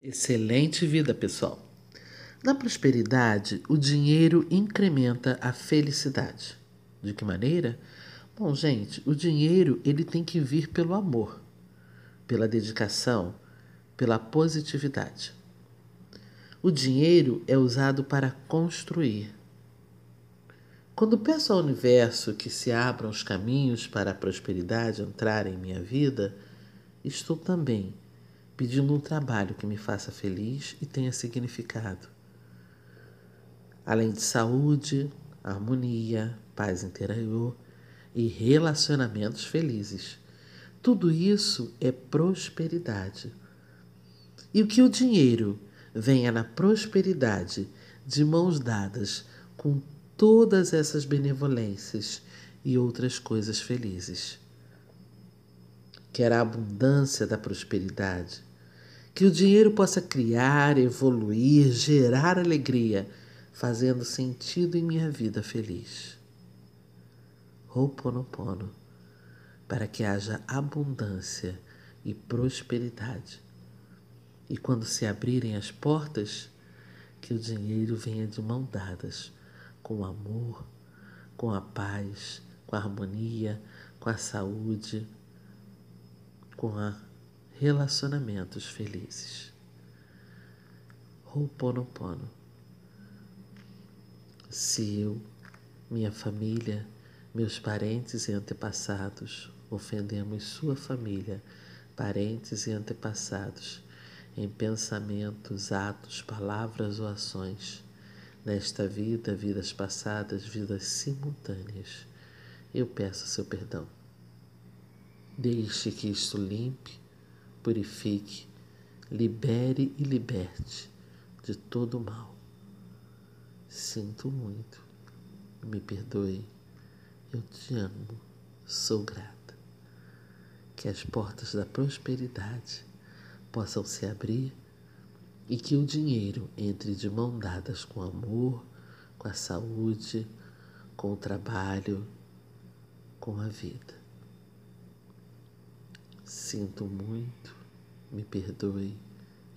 Excelente vida, pessoal. Na prosperidade, o dinheiro incrementa a felicidade. De que maneira? Bom, gente, o dinheiro ele tem que vir pelo amor, pela dedicação, pela positividade. O dinheiro é usado para construir. Quando peço ao universo que se abram os caminhos para a prosperidade entrar em minha vida, estou também pedindo um trabalho que me faça feliz e tenha significado. Além de saúde, harmonia, paz interior e relacionamentos felizes. Tudo isso é prosperidade. E o que o dinheiro venha na prosperidade de mãos dadas com todas essas benevolências e outras coisas felizes. Quer a abundância da prosperidade, que o dinheiro possa criar, evoluir, gerar alegria, fazendo sentido em minha vida feliz. Ho'oponopono, para que haja abundância e prosperidade. E quando se abrirem as portas, que o dinheiro venha de mão dadas com o amor, com a paz, com a harmonia, com a saúde, com a relacionamentos felizes. Ho'oponopono. Se eu, minha família, meus parentes e antepassados ofendemos sua família, parentes e antepassados em pensamentos, atos, palavras ou ações, nesta vida, vidas passadas, vidas simultâneas, eu peço seu perdão. Deixe que isto limpe purifique, libere e liberte de todo mal. Sinto muito, me perdoe, eu te amo, sou grata. Que as portas da prosperidade possam se abrir e que o dinheiro entre de mão dadas com amor, com a saúde, com o trabalho, com a vida. Sinto muito, me perdoe,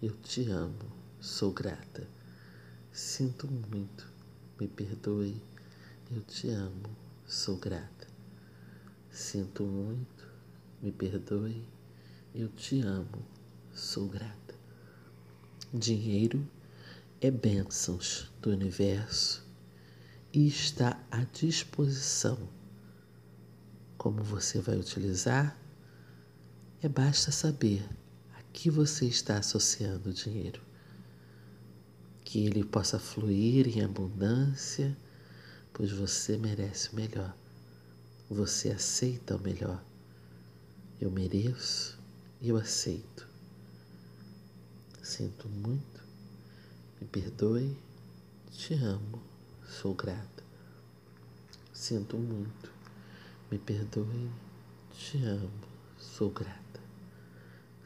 eu te amo, sou grata. Sinto muito, me perdoe, eu te amo, sou grata. Sinto muito, me perdoe, eu te amo, sou grata. Dinheiro é bênçãos do universo e está à disposição. Como você vai utilizar? É basta saber que você está associando o dinheiro. Que ele possa fluir em abundância, pois você merece o melhor. Você aceita o melhor. Eu mereço e eu aceito. Sinto muito, me perdoe, te amo, sou grata. Sinto muito, me perdoe, te amo, sou grata.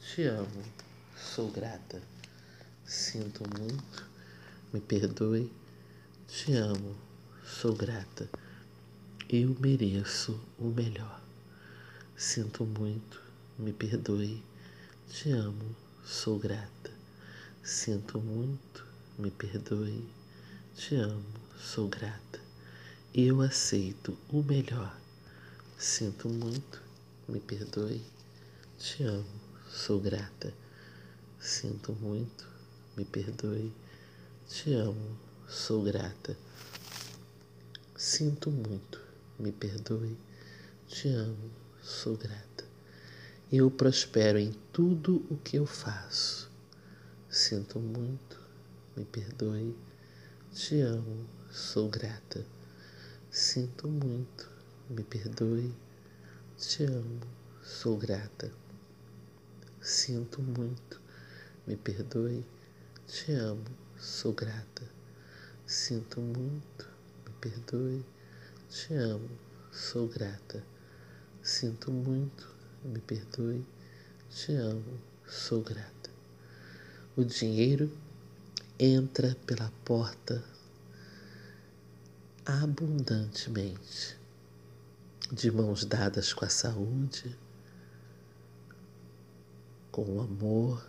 te amo, sou grata. Sinto muito, me perdoe. Te amo, sou grata. Eu mereço o melhor. Sinto muito, me perdoe. Te amo, sou grata. Sinto muito, me perdoe. Te amo, sou grata. Eu aceito o melhor. Sinto muito, me perdoe. Te amo, Sou grata. Sinto muito. Me perdoe. Te amo. Sou grata. Sinto muito. Me perdoe. Te amo. Sou grata. Eu prospero em tudo o que eu faço. Sinto muito. Me perdoe. Te amo. Sou grata. Sinto muito. Me perdoe. Te amo. Sou grata. Sinto muito, me perdoe, te amo, sou grata. Sinto muito, me perdoe, te amo, sou grata. Sinto muito, me perdoe, te amo, sou grata. O dinheiro entra pela porta abundantemente, de mãos dadas com a saúde, com o amor,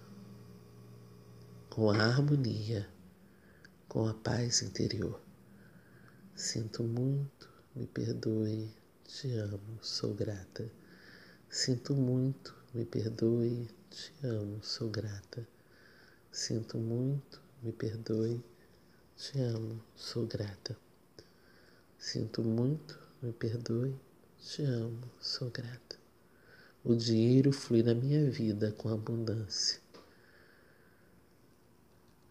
com a harmonia, com a paz interior. Sinto muito, me perdoe, te amo, sou grata. Sinto muito, me perdoe, te amo, sou grata. Sinto muito, me perdoe, te amo, sou grata. Sinto muito, me perdoe, te amo, sou grata. O dinheiro flui na minha vida com abundância.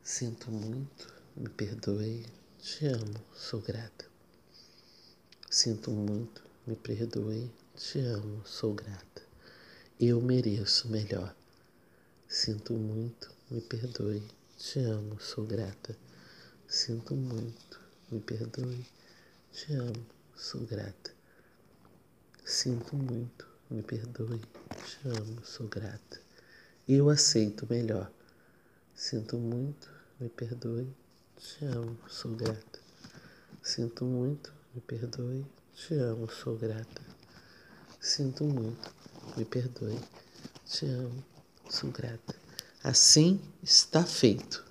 Sinto muito, me perdoe, te amo, sou grata. Sinto muito, me perdoe, te amo, sou grata. Eu mereço melhor. Sinto muito, me perdoe, te amo, sou grata. Sinto muito, me perdoe, te amo, sou grata. Sinto muito, me perdoe, te amo, sou grata. Eu aceito melhor. Sinto muito, me perdoe, te amo, sou grata. Sinto muito, me perdoe, te amo, sou grata. Sinto muito, me perdoe, te amo, sou grata. Assim está feito.